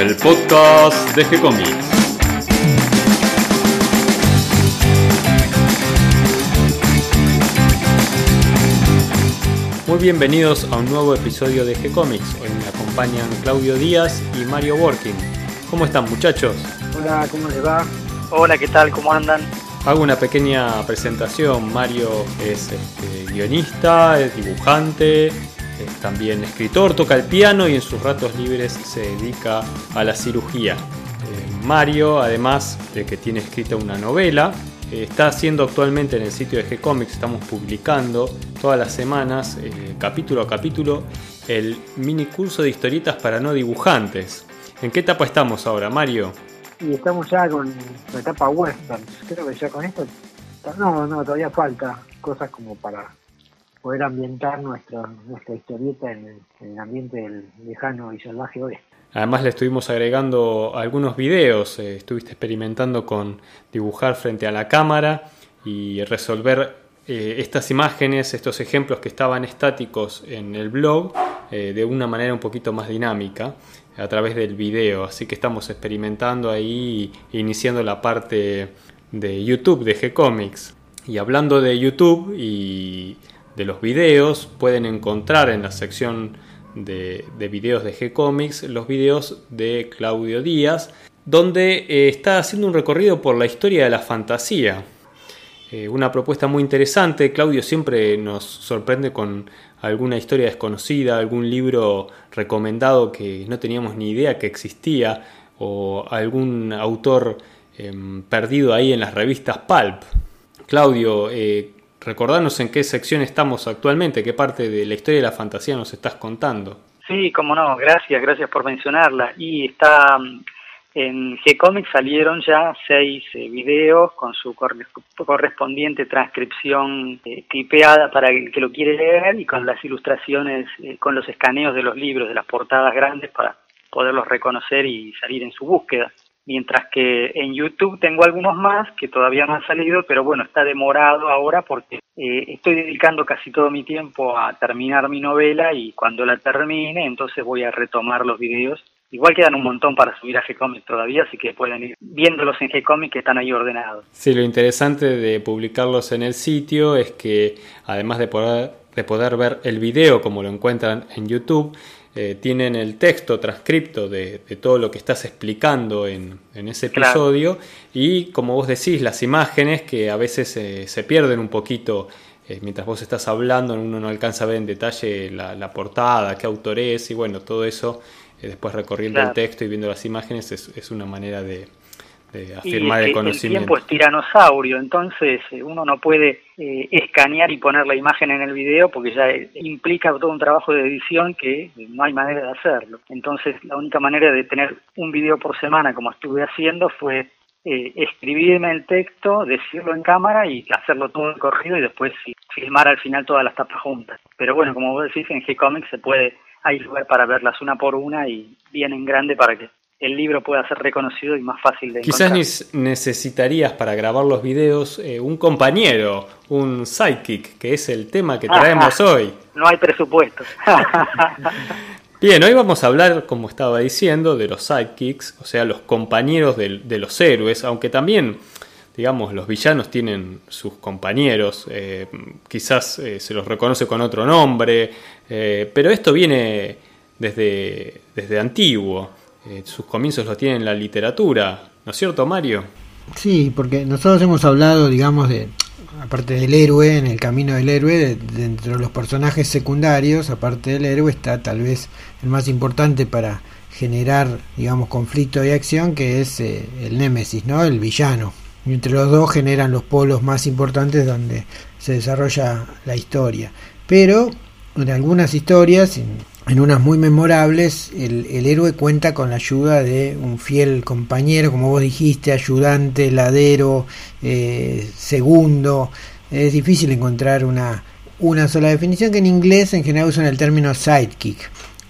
el podcast de G-Comics. Muy bienvenidos a un nuevo episodio de G-Comics. Hoy me acompañan Claudio Díaz y Mario Working. ¿Cómo están muchachos? Hola, ¿cómo les va? Hola, ¿qué tal? ¿Cómo andan? Hago una pequeña presentación. Mario es este, guionista, es dibujante, es también escritor, toca el piano y en sus ratos libres se dedica a la cirugía. Eh, Mario, además de que tiene escrita una novela, eh, está haciendo actualmente en el sitio de G-Comics, estamos publicando todas las semanas, eh, capítulo a capítulo, el mini curso de historietas para no dibujantes. ¿En qué etapa estamos ahora, Mario? Y estamos ya con la etapa western. Creo que ya con esto. No, no, todavía falta cosas como para poder ambientar nuestra, nuestra historieta en el, en el ambiente del lejano y salvaje oeste. Además le estuvimos agregando algunos videos, eh, estuviste experimentando con dibujar frente a la cámara y resolver eh, estas imágenes, estos ejemplos que estaban estáticos en el blog eh, de una manera un poquito más dinámica a través del video. Así que estamos experimentando ahí, iniciando la parte de YouTube de G-Comics. Y hablando de YouTube y de los videos, pueden encontrar en la sección de, de videos de G-Comics los videos de Claudio Díaz, donde eh, está haciendo un recorrido por la historia de la fantasía. Eh, una propuesta muy interesante. Claudio siempre nos sorprende con alguna historia desconocida, algún libro recomendado que no teníamos ni idea que existía, o algún autor eh, perdido ahí en las revistas Pulp. Claudio, eh, recordanos en qué sección estamos actualmente, qué parte de la historia de la fantasía nos estás contando. Sí, cómo no, gracias, gracias por mencionarla. Y está en G-Comics salieron ya seis eh, videos con su correspondiente transcripción eh, clipeada para el que lo quiere leer y con las ilustraciones, eh, con los escaneos de los libros, de las portadas grandes para poderlos reconocer y salir en su búsqueda. Mientras que en YouTube tengo algunos más que todavía no han salido, pero bueno, está demorado ahora porque eh, estoy dedicando casi todo mi tiempo a terminar mi novela y cuando la termine, entonces voy a retomar los videos Igual quedan un montón para subir a G-Comics todavía, así que pueden ir viéndolos en G-Comics que están ahí ordenados. Sí, lo interesante de publicarlos en el sitio es que además de poder, de poder ver el video como lo encuentran en YouTube, eh, tienen el texto transcripto de, de, todo lo que estás explicando en, en ese episodio claro. y como vos decís, las imágenes que a veces eh, se pierden un poquito eh, mientras vos estás hablando, uno no alcanza a ver en detalle la, la portada, qué autor es y bueno, todo eso después recorriendo claro. el texto y viendo las imágenes es, es una manera de, de afirmar y el conocimiento. El tiempo es tiranosaurio, entonces eh, uno no puede eh, escanear y poner la imagen en el video porque ya implica todo un trabajo de edición que no hay manera de hacerlo. Entonces la única manera de tener un video por semana como estuve haciendo fue eh, escribirme el texto, decirlo en cámara y hacerlo todo corrido y después filmar al final todas las tapas juntas. Pero bueno, como vos decís, en G-Comics se puede hay lugar para verlas una por una y bien en grande para que el libro pueda ser reconocido y más fácil de Quizás encontrar. necesitarías para grabar los videos eh, un compañero, un sidekick, que es el tema que traemos hoy. No hay presupuesto. Bien, hoy vamos a hablar, como estaba diciendo, de los sidekicks, o sea, los compañeros de, de los héroes, aunque también digamos, los villanos tienen sus compañeros, eh, quizás eh, se los reconoce con otro nombre, eh, pero esto viene desde, desde antiguo, eh, sus comienzos los tiene en la literatura, ¿no es cierto, Mario? Sí, porque nosotros hemos hablado, digamos, de, aparte del héroe, en el camino del héroe, de, dentro de los personajes secundarios, aparte del héroe, está tal vez el más importante para generar, digamos, conflicto y acción, que es eh, el némesis, ¿no? El villano. Y entre los dos generan los polos más importantes donde se desarrolla la historia. Pero en algunas historias, en unas muy memorables, el, héroe cuenta con la ayuda de un fiel compañero, como vos dijiste, ayudante, ladero, eh, segundo. Es difícil encontrar una, una sola definición que en inglés en general usan el término sidekick.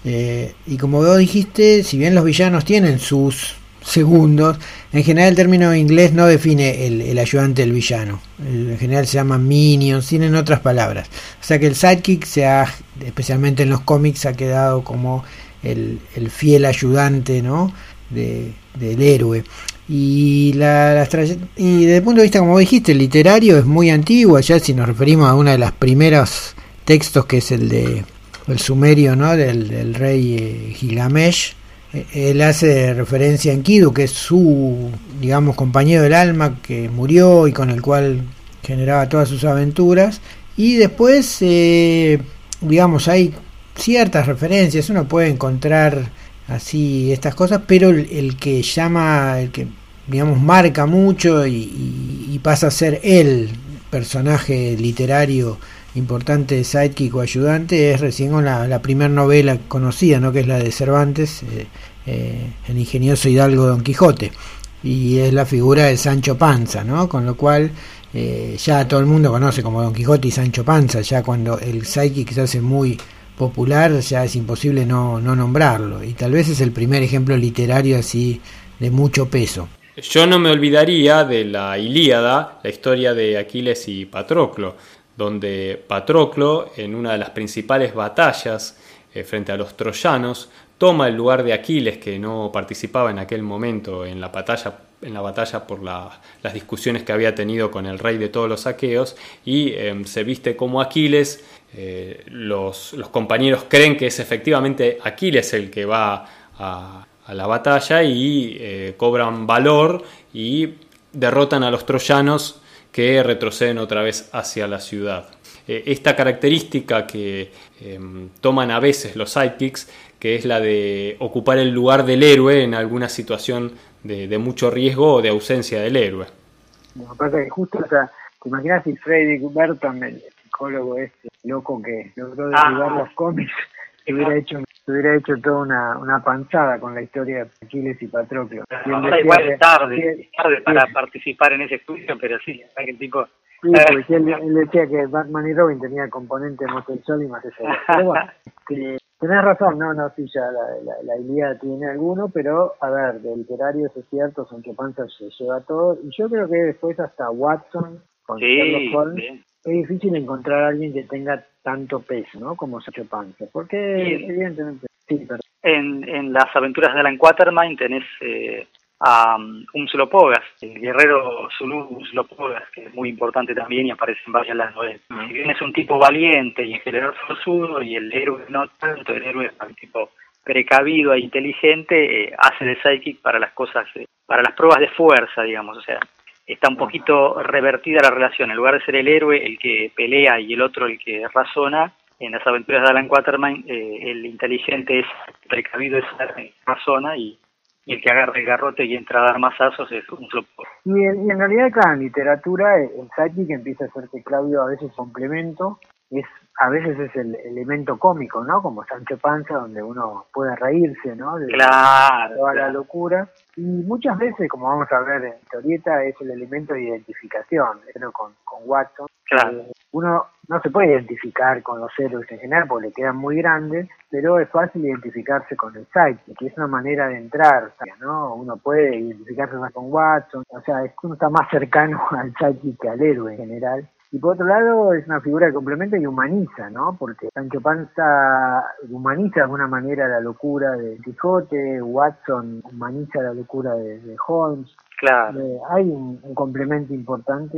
Eh, y como vos dijiste, si bien los villanos tienen sus segundos. En general el término inglés no define el, ayudante del villano. En general se llaman minions, tienen otras palabras. O sea que el sidekick se ha, especialmente en los cómics, ha quedado como el, el fiel ayudante, ¿no? del héroe. Y, la, y desde el punto de vista, como dijiste, literario es muy antiguo, ya si nos referimos a uno de los primeros textos que es el de el sumerio ¿no? del, rey eh, Gilgamesh, él hace referencia a Enkidu, que es su, digamos, compañero del alma que murió y con el cual generaba todas sus aventuras. Y después, eh, digamos, hay ciertas referencias, uno puede encontrar así estas cosas, pero el, que llama, el que, digamos, marca mucho y, pasa a ser el personaje literario importante de sidekick o ayudante es recién con la, primera novela conocida, ¿no? que es la de Cervantes, eh, eh, el ingenioso hidalgo Don Quijote, y es la figura de Sancho Panza, ¿no? con lo cual eh, ya todo el mundo conoce como Don Quijote y Sancho Panza, ya cuando el sidekick se hace muy popular ya es imposible no, no nombrarlo, y tal vez es el primer ejemplo literario así de mucho peso. Yo no me olvidaría de la Ilíada, la historia de Aquiles y Patroclo, donde Patroclo, en una de las principales batallas eh, frente a los troyanos, toma el lugar de Aquiles, que no participaba en aquel momento en la batalla, en la batalla por las discusiones que había tenido con el rey de todos los aqueos, y em, se viste como Aquiles. Eh, los, compañeros creen que es efectivamente Aquiles el que va a, la batalla y eh, cobran valor y derrotan a los troyanos que retroceden otra vez hacia la ciudad. Eh, esta característica que em, toman a veces los sidekicks, que es la de ocupar el lugar del héroe en alguna situación de, mucho riesgo o de ausencia del héroe. Lo que pasa que justo, o sea, te imaginas si Frederick Burton, el psicólogo este loco que logró derribar ah. los cómics, hubiera hecho hubiera hecho toda una, una panzada con la historia de Aquiles y Patroclo. igual es tarde, tarde para participar en ese estudio, pero sí, que el tipo... Sí, porque él, decía que Batman y Robin tenía componente homosexual y más eso. Pero bueno, tenés razón, no, no, sí, ya la, la, idea tiene alguno, pero a ver, de literario eso es cierto, que Panza se lleva todo, y yo creo que después hasta Watson, con sí, Holmes, es difícil encontrar a alguien que tenga tanto peso, ¿no? Como Sancho Panza, porque evidentemente... Sí, en, en las aventuras de Alan Quatermain tenés eh, a um, Umslopogas, el guerrero Zulu Umslopogas, que es muy importante también y aparece en varias las novelas. Si bien es un tipo valiente y en general forzudo, y el héroe no tanto, el héroe es un tipo precavido e inteligente, eh, hace de psychic para las cosas, eh, para las pruebas de fuerza, digamos, o sea, está un poquito revertida la relación. En lugar de ser el héroe el que pelea y el otro el que razona, en las aventuras de Alan Quatermain, eh, el inteligente es precavido, es razona y, y, el que agarra el garrote y entra a dar masazos es un flop. Y, en, realidad, claro, en literatura, el sidekick empieza a ser que Claudio a veces complemento, es a veces es el elemento cómico, ¿no? Como Sancho Panza, donde uno puede reírse, ¿no? De claro, toda la locura. Y muchas veces, como vamos a ver en historieta, es el elemento de identificación, pero con, con Watson. Claro. Eh, uno no se puede identificar con los héroes en general porque le quedan muy grandes, pero es fácil identificarse con el site, que es una manera de entrar, ¿no? Uno puede identificarse más con Watson, o sea, es uno está más cercano al site que al héroe en general. Y por otro lado, es una figura que complementa y humaniza, ¿no? Porque Sancho Panza humaniza de alguna manera la locura de Quijote, Watson humaniza la locura de, Holmes. Claro. Eh, hay un, complemento importante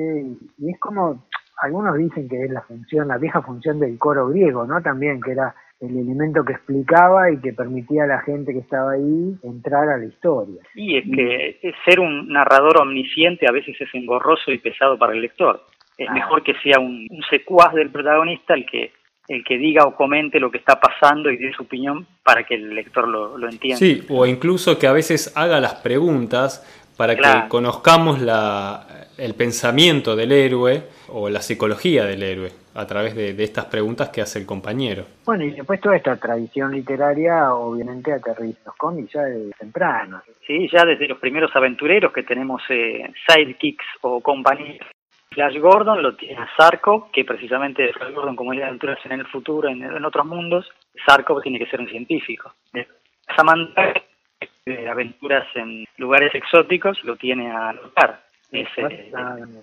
y, es como, algunos dicen que es la función, la vieja función del coro griego, ¿no? También, que era el elemento que explicaba y que permitía a la gente que estaba ahí entrar a la historia. Y es que ser un narrador omnisciente a veces es engorroso y pesado para el lector es mejor que sea un, secuaz del protagonista el que el que diga o comente lo que está pasando y dé su opinión para que el lector lo, lo entienda. Sí, o incluso que a veces haga las preguntas para que conozcamos la, el pensamiento del héroe o la psicología del héroe a través de, estas preguntas que hace el compañero. Bueno, y después toda esta tradición literaria obviamente aterriza los cómics ya desde temprano. Sí, ya desde los primeros aventureros que tenemos eh, sidekicks o compañeros Flash Gordon lo tiene Sarkov, que precisamente Flash Gordon, como es de aventuras en el futuro, en, otros mundos, Sarkov tiene que ser un científico. Samantha, de aventuras en lugares exóticos, lo tiene a Lothar. Es eh,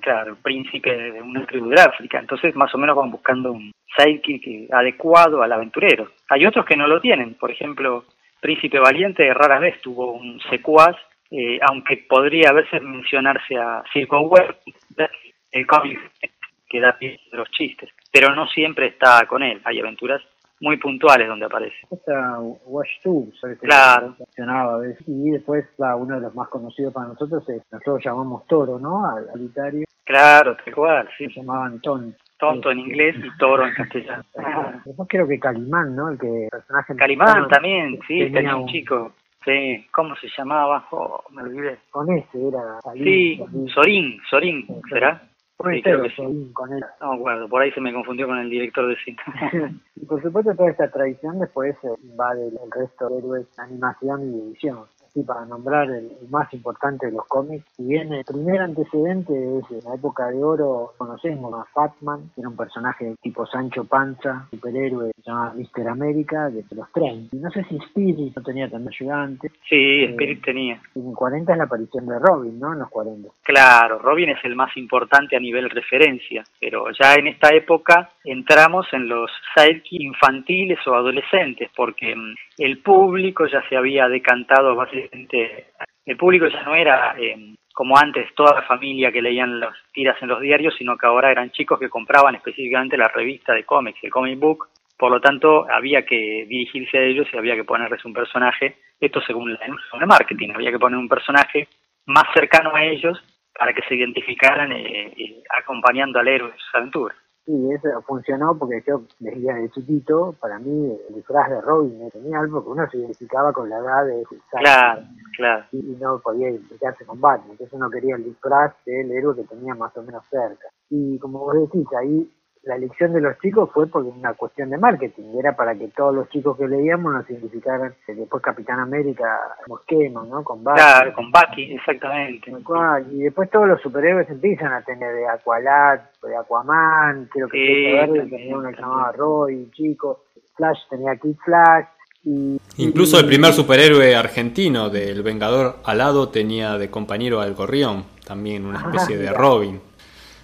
claro, príncipe de una tribu de África. Entonces, más o menos van buscando un sidekick adecuado al aventurero. Hay otros que no lo tienen. Por ejemplo, Príncipe Valiente rara vez tuvo un secuaz, eh, aunque podría a veces mencionarse a Circo Web, el cómic que da pie a los chistes, pero no siempre está con él, hay aventuras muy puntuales donde aparece. Esta Wash Tubes, claro. funcionaba Y después la, uno de los más conocidos para nosotros es, nosotros llamamos Toro, ¿no? Al solitario. Claro, tal cual, sí. Se llamaban Ton. Tonto en inglés y Toro en castellano. Después creo que Calimán, ¿no? El que personaje Calimán también, sí, tenía un chico. Sí, ¿cómo se llamaba? Oh, me olvidé. Con ese era. sí, Sorín, Sorín, ¿será? Sí, creo que sí. con él. No, bueno, por ahí se me confundió con el director de cine. y por supuesto toda esta tradición después invade el resto de héroes, animación y edición y para nombrar el, más importante de los cómics, si bien el primer antecedente es en la época de oro, conocemos a Fatman, que era un personaje tipo Sancho Panza, superhéroe, se llama Mister América, desde los 30. Y no sé si Spirit no tenía tan ayudante. Sí, eh, Spirit tenía. En 40 es la aparición de Robin, ¿no? En los 40. Claro, Robin es el más importante a nivel referencia, pero ya en esta época entramos en los sidekicks infantiles o adolescentes, porque mm, el público ya se había decantado básicamente, el público ya no era eh, como antes toda la familia que leían las tiras en los diarios, sino que ahora eran chicos que compraban específicamente la revista de cómics, el comic book, por lo tanto había que dirigirse a ellos y había que ponerles un personaje, esto según el marketing, había que poner un personaje más cercano a ellos para que se identificaran eh, eh, acompañando al héroe en sus aventuras. Sí, eso funcionó porque yo decía de chiquito, para mí el disfraz de Robin me tenía algo que uno se identificaba con la edad de Claro, claro. Y, no podía identificarse con Batman, entonces uno quería el disfraz del héroe que tenía más o menos cerca. Y como vos decís, ahí la elección de los chicos fue por una cuestión de marketing, era para que todos los chicos que leíamos nos identificaran, después Capitán América, Mosquema, ¿no? Con Bucky. Claro, con Bucky, exactamente. Y después todos los superhéroes empiezan a tener de Aqualad, de Aquaman, creo que sí, Verde tenía uno que se llamaba Roy, chico, Flash tenía Kid Flash, y, Incluso el primer superhéroe argentino del Vengador Alado tenía de compañero al Gorrión, también una especie de Robin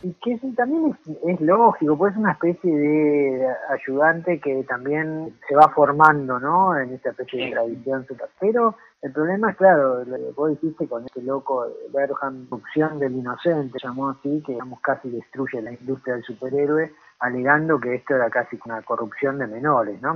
y que también es, lógico, pues es una especie de ayudante que también se va formando, ¿no? En esta especie de tradición Pero el problema es, claro, lo que vos dijiste con este loco Berham, opción del inocente, llamó así, que digamos casi destruye la industria del superhéroe, alegando que esto era casi una corrupción de menores, ¿no?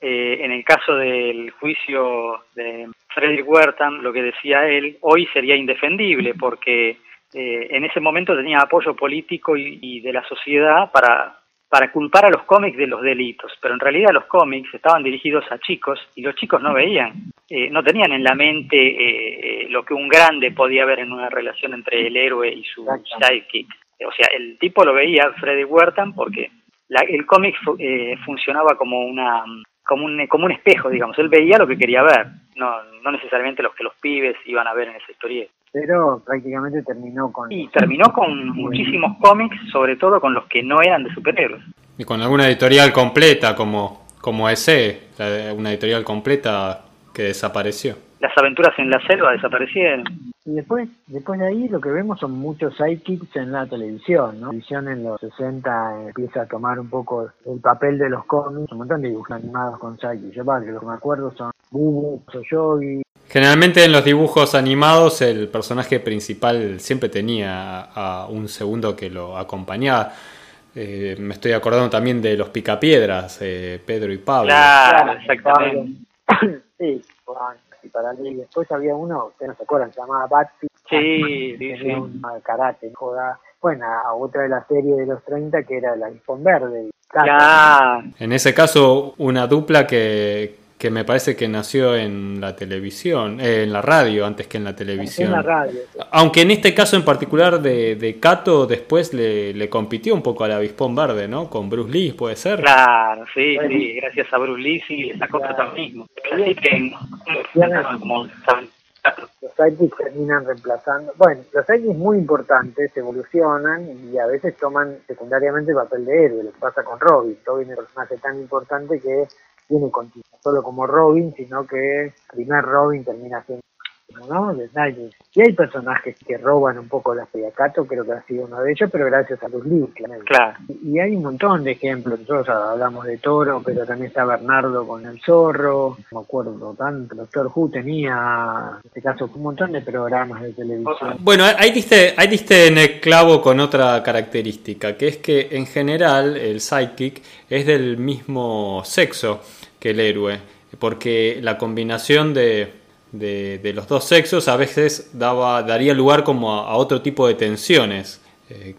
Eh, en el caso del juicio de Frederick Wertham, lo que decía él, hoy sería indefendible porque eh, en ese momento tenía apoyo político y, de la sociedad para, para culpar a los cómics de los delitos, pero en realidad los cómics estaban dirigidos a chicos y los chicos no veían, eh, no tenían en la mente eh, lo que un grande podía ver en una relación entre el héroe y su sidekick. O sea, el tipo lo veía Freddy Wertham porque el cómic funcionaba como una como un, como un espejo, digamos. Él veía lo que quería ver, no, no necesariamente los que los pibes iban a ver en esa historieta pero prácticamente terminó con... Y terminó con muchísimos cómics, sobre todo con los que no eran de superhéroes. Y con alguna editorial completa como, como ese, una editorial completa que desapareció. Las aventuras en la selva desaparecieron. Y después, después de ahí lo que vemos son muchos sidekicks en la televisión, ¿no? La televisión en los 60 empieza a tomar un poco el papel de los cómics, un montón de dibujos animados con sidekicks. Yo, para que lo que me acuerdo son Bubu, Soyogi, Generalmente en los dibujos animados el personaje principal siempre tenía a un segundo que lo acompañaba. Eh, me estoy acordando también de los picapiedras, eh, Pedro y Pablo. Claro, exactamente. sí, y para mí después había uno, ustedes no se acuerdan, se llamaba Batsy. Sí, sí, sí. Un karate, joda. Bueno, otra de la serie de los 30 que era la Ispon Verde. Claro. En ese caso, una dupla que, que me parece que nació en la televisión, eh, en la radio antes que en la televisión. En la radio. Aunque en este caso en particular de, de Cato después le, le, compitió un poco al Avispón Verde, ¿no? Con Bruce Lee, ¿puede ser? Claro, sí, sí, gracias a Bruce Lee sí le sacó claro. protagonismo. Así que como los sidekicks terminan reemplazando. Bueno, los sidekicks muy importantes evolucionan y a veces toman secundariamente el papel de héroe. Lo que pasa con Robin. Robin es un personaje tan importante que tiene solo como Robin, sino que primer Robin termina siendo ¿no? De. Y hay personajes que roban un poco la Cato, creo que ha sido uno de ellos, pero gracias a los libros, Claro. Y, hay un montón de ejemplos. Nosotros hablamos de Toro, pero también está Bernardo con el zorro. No me acuerdo tanto. Doctor Who tenía, en este caso, un montón de programas de televisión. Bueno, ahí diste, ahí diste en el clavo con otra característica, que es que en general el sidekick es del mismo sexo que el héroe, porque la combinación de de, los dos sexos a veces daba, daría lugar como a, otro tipo de tensiones. Eh,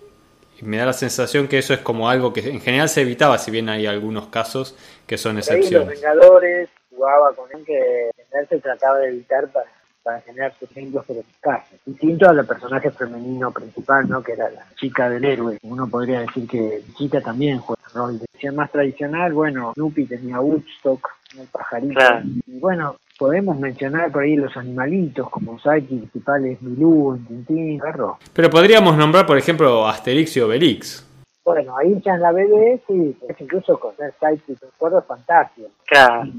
y me da la sensación que eso es como algo que en general se evitaba, si bien hay algunos casos que son excepciones. los Vengadores jugaba con él que se trataba de evitar para, para generar sus ejemplos pero casos. Distinto al personaje femenino principal, ¿no? que era la chica del héroe. Uno podría decir que chica también juega rol de más tradicional. Bueno, Nupi tenía Woodstock, el pajarito. Y bueno, podemos mencionar por ahí los animalitos como Saiki, principales Milú, Tintín, Perro. Pero podríamos nombrar, por ejemplo, Asterix y Obelix. Bueno, ahí ya en la BD sí, es incluso con el Saiki, recuerdo es fantástico. Claro.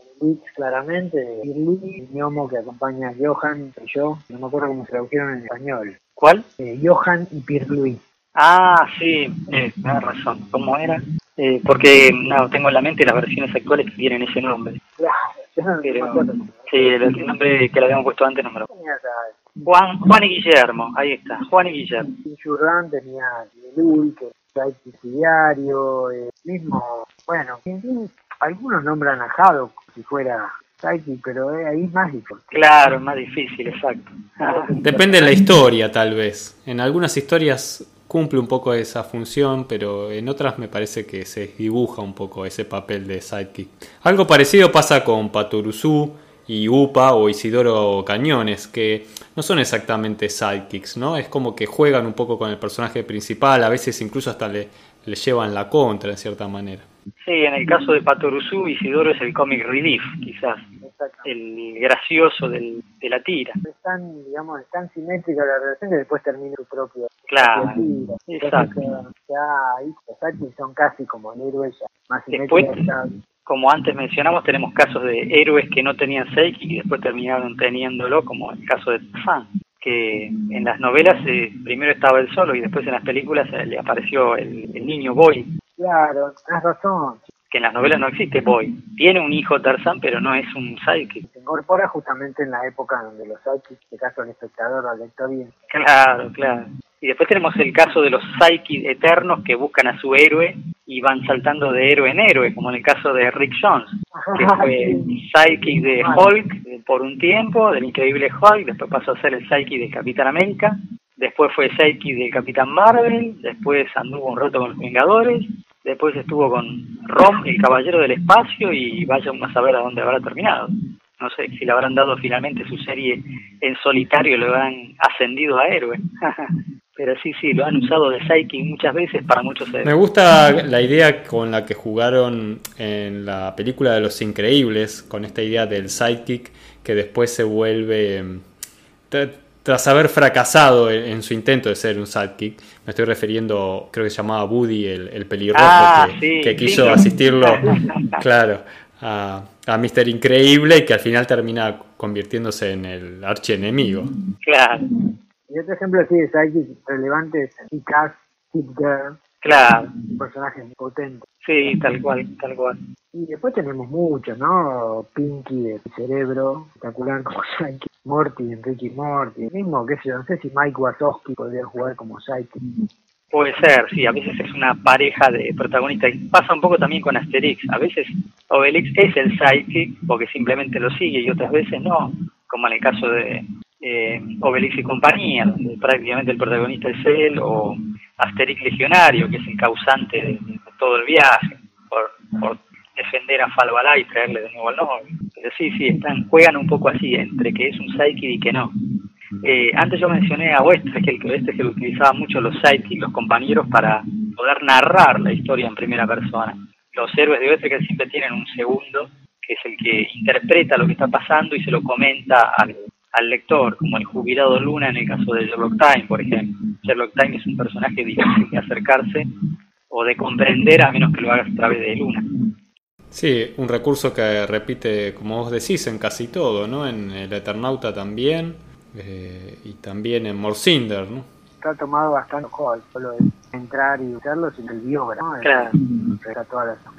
Claramente, Pirli, el gnomo que acompaña a Johan y yo, no me acuerdo cómo se tradujeron en español. ¿Cuál? Eh, Johan y Pirluí. Ah, sí, eh, razón. ¿Cómo era? Eh, porque no, tengo en la mente las versiones actuales que tienen ese nombre. Claro, sí, el, nombre que le habíamos puesto antes no me lo Juan, Juan y Guillermo, ahí está, Juan y Guillermo. Y Jurran tenía Lul, que era diario, eh, mismo, bueno, algunos nombran a Jado si fuera Saiki, pero eh, ahí es más difícil. Claro, es más difícil, exacto. Depende de la historia, tal vez. En algunas historias cumple un poco esa función, pero en otras me parece que se dibuja un poco ese papel de sidekick. Algo parecido pasa con Paturuzú y Upa o Isidoro Cañones, que no son exactamente sidekicks, ¿no? Es como que juegan un poco con el personaje principal, a veces incluso hasta le, le llevan la contra en cierta manera. Sí, en el caso de Patoruzú, Isidoro es el comic relief, quizás, el gracioso del, de la tira. Es tan, digamos, es tan simétrica la relación que después termina su propio claro, exacto. Ya ahí son casi como el héroe ya, más Después, como antes mencionamos, tenemos casos de héroes que no tenían Seiki y después terminaron teniéndolo, como el caso de Fan que en las novelas eh, primero estaba él solo y después en las películas eh, le apareció el, niño Boy. Claro, tienes razón. Que en las novelas no existe Boy. Tiene un hijo Tarzán, pero no es un psychic. Se incorpora justamente en la época donde los psychics, en este caso el espectador, al lector bien. Claro, claro. Y después tenemos el caso de los psychics eternos que buscan a su héroe y van saltando de héroe en héroe, como en el caso de Rick Jones, que fue psychic de Hulk por un tiempo, del increíble Hulk, después pasó a ser el psychic de Capitán América, después fue psychic del Capitán Marvel, después anduvo un rato con los Vengadores, después estuvo con Rom, el Caballero del Espacio, y vaya a saber a dónde habrá terminado. No sé si le habrán dado finalmente su serie en solitario, le habrán ascendido a héroe. Pero sí, sí, lo han usado de Psyche muchas veces para muchos Me gusta la idea con la que jugaron en la película de Los Increíbles, con esta idea del sidekick que después se vuelve, tras haber fracasado en, su intento de ser un sidekick, me estoy refiriendo, creo que se llamaba Woody, el, pelirrojo, ah, que, quiso asistirlo, claro, a, a Mr. Increíble y que al final termina convirtiéndose en el archienemigo. Claro. Y otro ejemplo así de sidekick relevante es Kick-Ass, Hit Girl. Claro. Un personaje potente. Sí, tal cual, tal cual. Y después tenemos muchos, ¿no? Pinky de Cerebro, espectacular como Sidekick. Morty en Ricky Morty. Mismo, qué sé yo, no sé si Mike Wazowski podría jugar como Sidekick. Puede ser, sí, a veces es una pareja de protagonistas. Pasa un poco también con Asterix. A veces Obelix es el sidekick porque simplemente lo sigue y otras veces no, como en el caso de eh, Obelix y compañía, donde prácticamente el protagonista es él, o Asterix Legionario, que es el causante de, todo el viaje, por, defender a Falbalá y traerle de nuevo al novio. Pero sí, sí, están, juegan un poco así, entre que es un sidekick y que no. Eh, antes yo mencioné a Wester, que el este que utilizaba mucho los sidekicks, los compañeros, para poder narrar la historia en primera persona. Los héroes de Wester que siempre tienen un segundo, que es el que interpreta lo que está pasando y se lo comenta al, al lector, como el jubilado Luna en el caso de Sherlock Time, por ejemplo. Sherlock Time es un personaje difícil de acercarse o de comprender a menos que lo hagas a través de Luna. Sí, un recurso que repite, como vos decís, en casi todo, ¿no? En el Eternauta también, eh, y también en Morcinder, ¿no? Está tomado bastante joven, solo de entrar y usarlo sin el biógrafo. ¿no? Claro.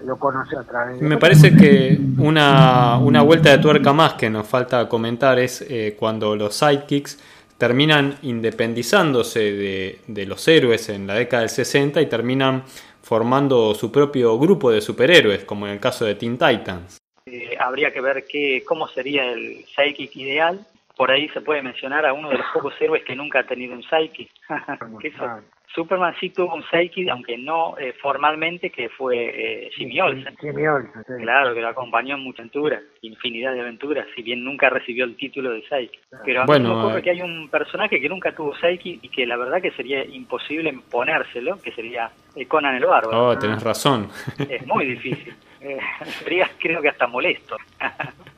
lo conoce a través Me parece que una, una vuelta de tuerca más que nos falta comentar es eh, cuando los sidekicks terminan independizándose de, de, los héroes en la década del 60 y terminan formando su propio grupo de superhéroes, como en el caso de Teen Titans. Eh, habría que ver qué, cómo sería el sidekick ideal. Por ahí se puede mencionar a uno de los pocos héroes que nunca ha tenido un sidekick. Superman sí tuvo un sidekick, aunque no eh, formalmente, que fue eh, Jimmy Olsen. Jimmy Olsen, sí. Claro, que lo acompañó en muchas aventuras, infinidad de aventuras, si bien nunca recibió el título de sidekick. Pero a mí me ocurre eh. que hay un personaje que nunca tuvo sidekick y que la verdad que sería imposible ponérselo, que sería eh, Conan el Bárbaro. Oh, tenés razón. Es muy difícil. Eh, sería creo que hasta molesto.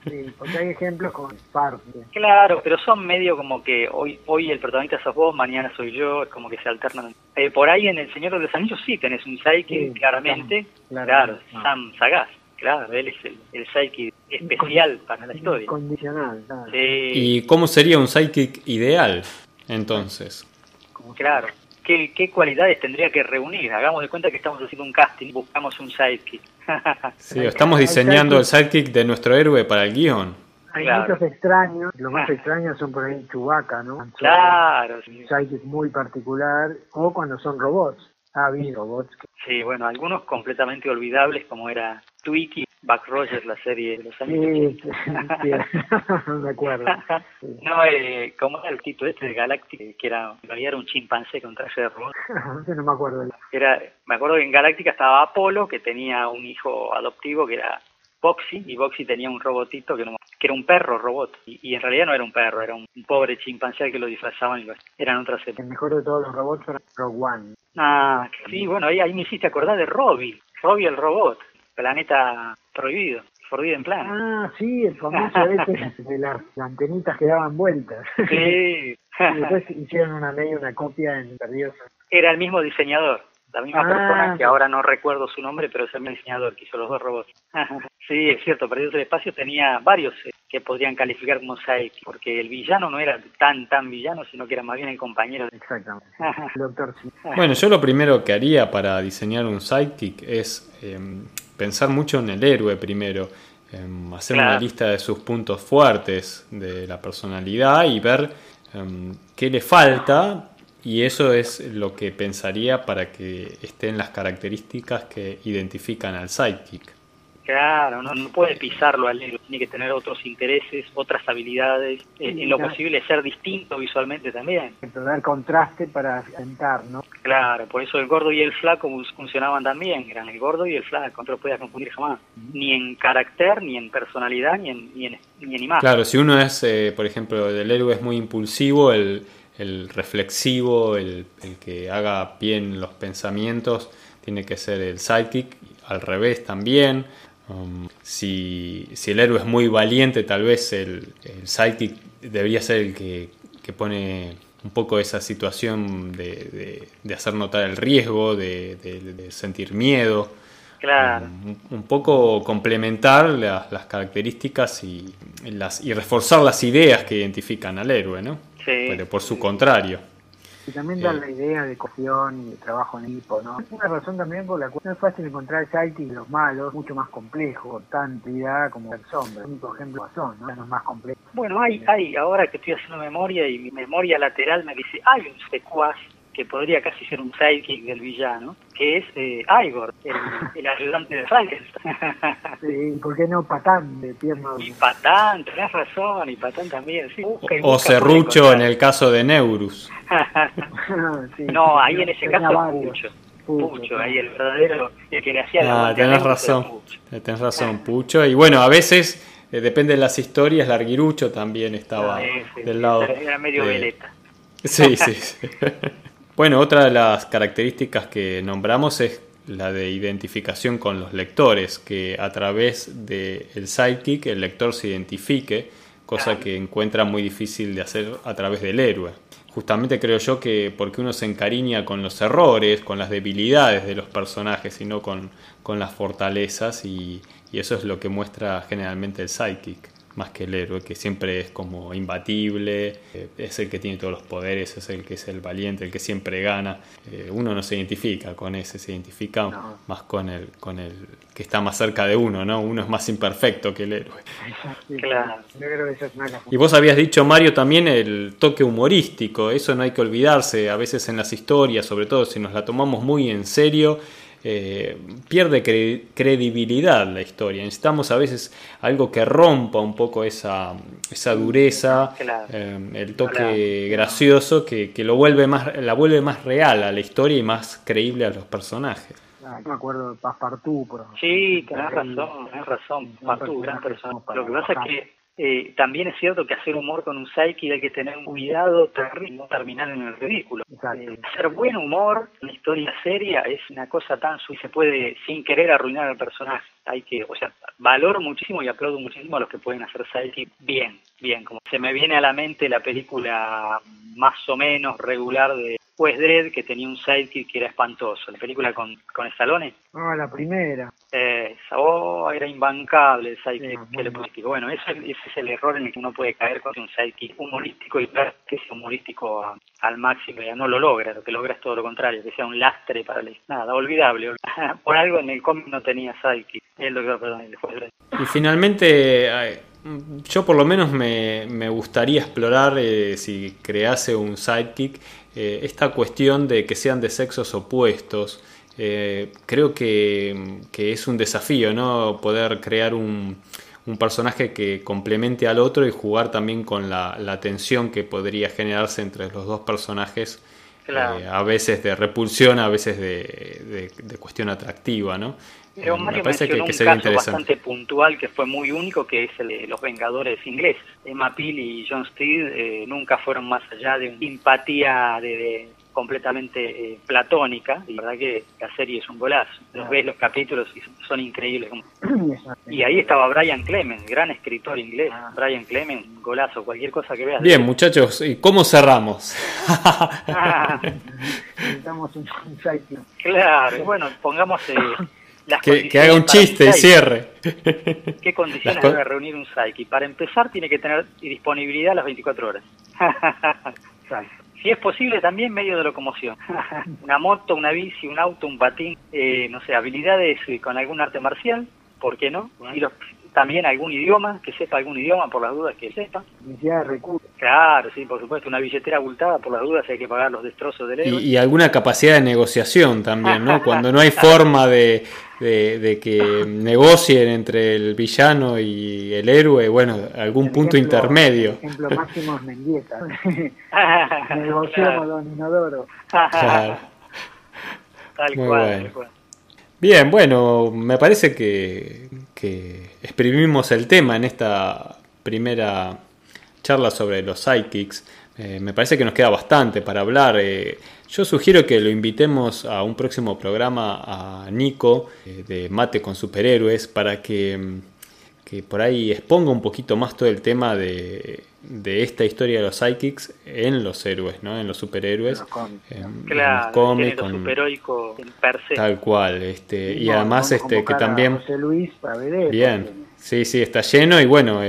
Sí, porque hay ejemplos con Spark. Claro, pero son medio como que hoy hoy el protagonista sos vos, mañana soy yo, es como que se alternan. Eh, por ahí en El Señor de los Anillos sí tenés un sidekick, Sí, claramente. Sam, claro, claro. Ah. Sam Sagaz. Claro, él es el, el sidekick especial para la historia. Condicional, claro. Sí, ¿Y cómo sería un sidekick ideal entonces? claro. ¿Qué, ¿Qué cualidades tendría que reunir? Hagamos de cuenta que estamos haciendo un casting, buscamos un sidekick. Sí, estamos diseñando el sidekick de nuestro héroe para el guion. Hay Claro. muchos extraños, los más Ah. extraños son por ahí Chewbacca, ¿no? Claro, sí. Un sidekick muy particular, o cuando son robots. Ha habido robots que Sí, bueno, algunos completamente olvidables como era Twiki, Buck Rogers, la serie de los años Sí, sí, me acuerdo. No, eh, ¿cómo era el título este de Galactic? Que era, en realidad era un chimpancé con traje de robot. No me acuerdo. Era, me acuerdo que en Galáctica estaba Apolo, que tenía un hijo adoptivo que era Boxy, y Boxy tenía un robotito que, no- que era un perro robot. Y, y en realidad no era un perro, era un, un pobre chimpancé que lo disfrazaban y lo eran otras El mejor de todos los robots era Rogue One. Ah, sí, bueno, ahí, ahí me hiciste acordar de Robbie, Robbie el robot, planeta prohibido, Forbidden Planet. Ah, sí, el famoso ese de las antenitas que daban vueltas. Sí, Y después hicieron una media, una copia en Perdidos. era el mismo diseñador, la misma Ah, persona que ahora no recuerdo su nombre, pero es el mismo diseñador que hizo los dos robots. sí, es cierto, Perdidos del Espacio tenía varios eh, que podrían calificar como sidekick, porque el villano no era tan, tan villano, sino que era más bien el compañero. Exactamente. Doctor sí. Bueno, yo lo primero que haría para diseñar un sidekick es em, pensar mucho en el héroe primero, em, hacer Claro. una lista de sus puntos fuertes de la personalidad y ver em, qué le falta y eso es lo que pensaría para que estén las características que identifican al sidekick. Claro, no, no puede pisarlo al héroe, tiene que tener otros intereses, otras habilidades, eh, en lo posible ser distinto visualmente también. Dar contraste para sentar, ¿no? Claro, por eso el gordo y el flaco funcionaban también, eran el gordo y el flaco, no lo podías confundir jamás, ni en carácter, ni en personalidad, ni en, ni en, ni en imagen. Claro, si uno es, eh, por ejemplo, el héroe es muy impulsivo, el, el reflexivo, el, el que haga bien los pensamientos, tiene que ser el sidekick, al revés también. Um, si, si el héroe es muy valiente, tal vez el, el sidekick debería ser el que, que pone un poco esa situación de, de- de hacer notar el riesgo, de, sentir miedo. Claro. Un, un poco complementar las, las características y, las, y reforzar las ideas que identifican al héroe, ¿no? Sí. Pero por su contrario. Y también da Eh. la idea de cohesión y de trabajo en equipo, ¿no? Es una razón también por la cual no es fácil encontrar sidekick de los malos, mucho más complejo, tanta idea como el sombra. El único ejemplo son, ¿no? No es más complejo. Bueno, hay, hay, ahora que estoy haciendo memoria y mi memoria lateral me dice, hay un secuaz que podría casi ser un sidekick del villano, que es eh, Igor, el, el ayudante de Frankenstein. Sí, ¿por qué no Patán de pierna? y Patán, tenés razón, y Patán también, sí. Busca O Serrucho en el caso de Neurus. Sí, no, ahí en ese caso. Pucho. Pucho, Pucho, ahí el verdadero, el que le hacía la Ah, aguante a tenés razón. Pucho. Tenés razón, Pucho. Y bueno, a veces, eh, depende de las historias, Larguirucho también estaba del lado. Era medio de- veleta. Sí, sí. sí. bueno, otra de las características que nombramos es la de identificación con los lectores, que a través del el sidekick el lector se identifique, cosa que encuentra muy difícil de hacer a través del héroe. Justamente creo yo que porque uno se encariña con los errores, con las debilidades de los personajes y no con, con las fortalezas y, y eso es lo que muestra generalmente el sidekick. Más que el héroe, que siempre es como imbatible, eh, es el que tiene todos los poderes, es el que es el valiente, el que siempre gana. Eh, uno no se identifica con ese, se identifica más con el, con el que está más cerca de uno, ¿no? Uno es más imperfecto que el héroe. Claro. Y vos habías dicho, Mario, también el toque humorístico, eso no hay que olvidarse, a veces en las historias, sobre todo si nos la tomamos muy en serio, eh, pierde credibilidad la historia. Necesitamos a veces algo que rompa un poco esa, esa dureza, eh, el toque gracioso que, que, lo vuelve más, la vuelve más real a la historia y más creíble a los personajes. Ah, me acuerdo de Passepartout. Sí, tenés razón, tenés razón. Passepartout, gran persona. Lo que pasa es que eh, también es cierto que hacer humor con un psyche hay que tener un cuidado terrible, no terminar en el ridículo. Eh, hacer buen humor, una historia seria, es una cosa tan y se puede sin querer arruinar al personaje. Hay que, o sea, valoro muchísimo y aplaudo muchísimo a los que pueden hacer psyche bien, bien. Como se me viene a la mente la película más o menos regular de Juez Dredd, que tenía un sidekick que era espantoso. La película con, con Stallone. Ah, la primera. Eh, oh, era imbancable el sidekick que le Bueno, ese, ese, es el error en el que uno puede caer con un sidekick humorístico y que sea humorístico al máximo. Ya no lo logra, lo que logra es todo lo contrario, que sea un lastre para el... Nada, olvidable. Por algo en el cómic no tenía sidekick. El doctor, perdón, el juez. Y finalmente... Yo por lo menos me, me gustaría explorar eh, si crease un sidekick eh, esta cuestión de que sean de sexos opuestos. Eh, creo que, es un desafío, ¿no? Poder crear un, personaje que complemente al otro y jugar también con la, tensión que podría generarse entre los dos personajes. a veces de repulsión, a veces de, de cuestión atractiva, ¿no? Pero eh, Mario mencionó un caso bastante puntual que fue muy único, que es el de los Vengadores ingleses. Emma Peel y John Steed eh, nunca fueron más allá de una simpatía de, completamente eh, platónica. Y la verdad que la serie es un golazo. Los ves los capítulos y son increíbles. Y ahí estaba Brian Clemens, gran escritor inglés. Ah. Brian Clemens, golazo, cualquier cosa que veas. Bien, muchachos, ¿y cómo cerramos? Ah. Necesitamos un, Claro, bueno, pongamos que, haga un chiste y cierre. ¿Qué condiciones debe reunir un Psyche? Para empezar, tiene que tener disponibilidad a las 24 horas. Si es posible, también medio de locomoción. una moto, una bici, un auto, un patín, eh, no sé, habilidades eh, con algún arte marcial, ¿por qué no? Y los, también algún idioma, que sepa algún idioma por las dudas que sepa. Necesidad de recursos. Claro, sí, por supuesto, una billetera abultada por las dudas hay que pagar los destrozos del héroe. Y, alguna capacidad de negociación también, ¿no? Cuando no hay forma de, de, que negocien entre el villano y el héroe, bueno, algún punto intermedio. El ejemplo máximo es Mendieta. Negociamos don Inodoro. Tal cual, tal cual. Bien, bueno, me parece que, exprimimos el tema en esta primera charla sobre los psychics. Eh, me parece que nos queda bastante para hablar. Eh, yo sugiero que lo invitemos a un próximo programa a Nico eh, de Mate con Superhéroes para que que por ahí exponga un poquito más todo el tema de, de esta historia de los psychics en los héroes, ¿no? En los superhéroes. En, claro, cómics. Con, en per se. Tal cual. Este, y, además este que también... José Luis bien. Sí, sí, está lleno y bueno, eh,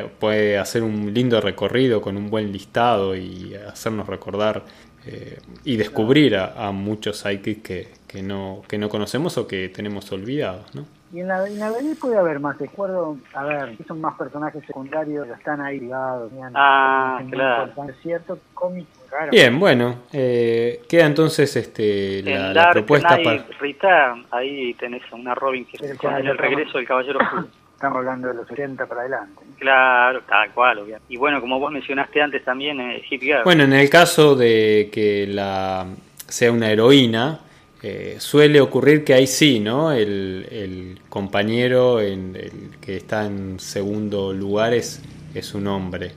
eh, puede hacer un lindo recorrido con un buen listado y hacernos recordar eh, y descubrir a, muchos psychics que, que, no, que no conocemos o que tenemos olvidados, ¿no? Y en la, en la puede haber más, recuerdo, a ver, son más personajes secundarios, están ahí ligados. Ah, claro. cierto cómic raro. Bien, bueno, eh, queda entonces este la, la propuesta para... Rita, ahí tenés una Robin que es el regreso del Caballero Estamos hablando de los 80 para adelante. Claro, tal cual, obviamente. Y bueno, como vos mencionaste antes también, eh, Hip Girl. Bueno, en el caso de que la sea una heroína, eh, suele ocurrir que ahí sí, ¿no? El, el compañero en, el que está en segundo lugar es, es un hombre,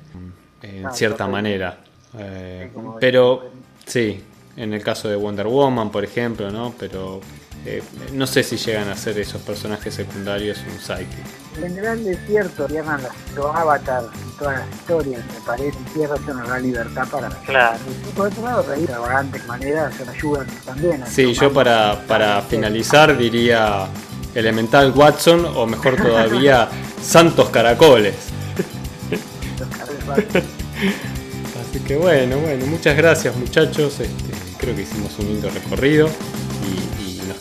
en ah, cierta manera. Eh, pero sí, en el caso de Wonder Woman, por ejemplo, ¿no? Pero eh, no sé si llegan a ser esos personajes secundarios un psyche. En general es cierto, llaman los avatars en todas las historias, me parece, cierto una gran libertad para... Claro. Y por otro lado, de extravagantes maneras se ayudan también. sí, yo para, para finalizar diría Elemental Watson o mejor todavía Santos Caracoles. Así que bueno, bueno, muchas gracias muchachos. Este, creo que hicimos un lindo recorrido y, y,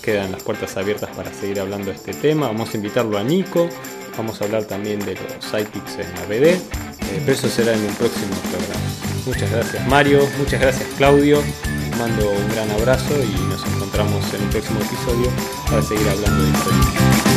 quedan las puertas abiertas para seguir hablando de este tema. Vamos a invitarlo a Nico. Vamos a hablar también de los sidekicks en la BD. Eh, pero eso será en un próximo programa. Muchas gracias Mario, muchas gracias Claudio. Mando un gran abrazo y nos encontramos en un próximo episodio para seguir hablando de historia.